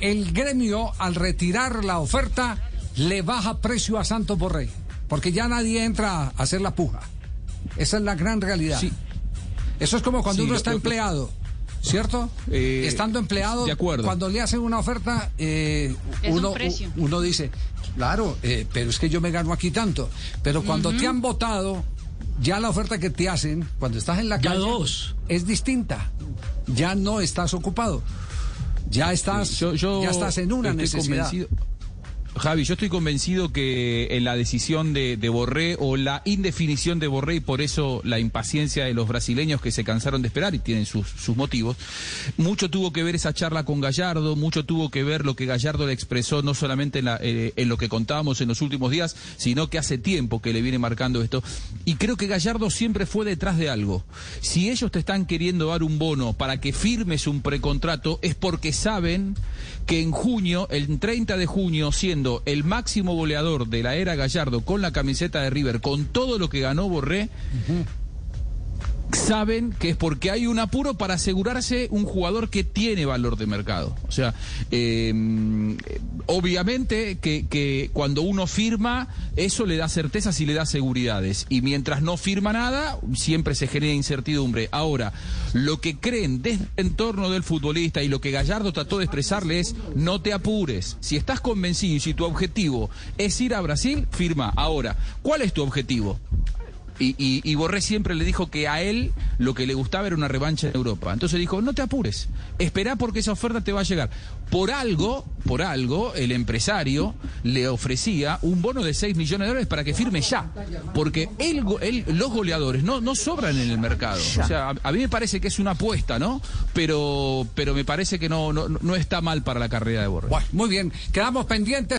El gremio, al retirar la oferta, le baja precio a Santos Borré, porque ya nadie entra a hacer la puja. Esa es la gran realidad. Sí. Eso es como cuando Sí, uno está empleado. ¿Cierto? Eh, Estando empleado, de acuerdo. cuando le hacen una oferta, eh, un uno, dice, claro, eh, pero es que yo me gano aquí tanto. Pero cuando te han votado, ya la oferta que te hacen, cuando estás en la Ya calle, dos. es distinta. Ya no estás ocupado. Ya estás, Yo, yo ya estás en una necesidad. convencido- Javi, yo estoy convencido que en la decisión de, de Borré o la indefinición de Borré y por eso la impaciencia de los brasileños que se cansaron de esperar y tienen sus, sus motivos, mucho tuvo que ver esa charla con Gallardo, mucho tuvo que ver lo que Gallardo le expresó no solamente en, la- eh, en lo que contábamos en los últimos días, sino que hace tiempo que le viene marcando esto. Y creo que Gallardo siempre fue detrás de algo. Si ellos te están queriendo dar un bono para que firmes un precontrato, es porque saben que en junio, el 30 de junio, siendo el máximo goleador de la era Gallardo con la camiseta de River, con todo lo que ganó Borré, saben que es porque hay un apuro para asegurarse un jugador que tiene valor de mercado. O sea, eh, obviamente que, que cuando uno firma, eso le da certezas y le da seguridades. Y mientras no firma nada, siempre se genera incertidumbre. Ahora, lo que creen desde el entorno del futbolista y lo que Gallardo trató de expresarle es, no te apures. Si estás convencido y si tu objetivo es ir a Brasil, firma. Ahora, ¿cuál es tu objetivo? Y, y, y Borré siempre le dijo que a él lo que le gustaba era una revancha en Europa. Entonces dijo, no te apures, espera porque esa oferta te va a llegar. Por algo, por algo, el empresario le ofrecía un bono de 6 millones de dólares para que firme ya. Porque él, él- los goleadores no, no sobran en el mercado. O sea, a, a mí me parece que es una apuesta, ¿no? Pero, pero me parece que no, no, no está mal para la carrera de Borré. Bueno, muy bien, quedamos pendientes.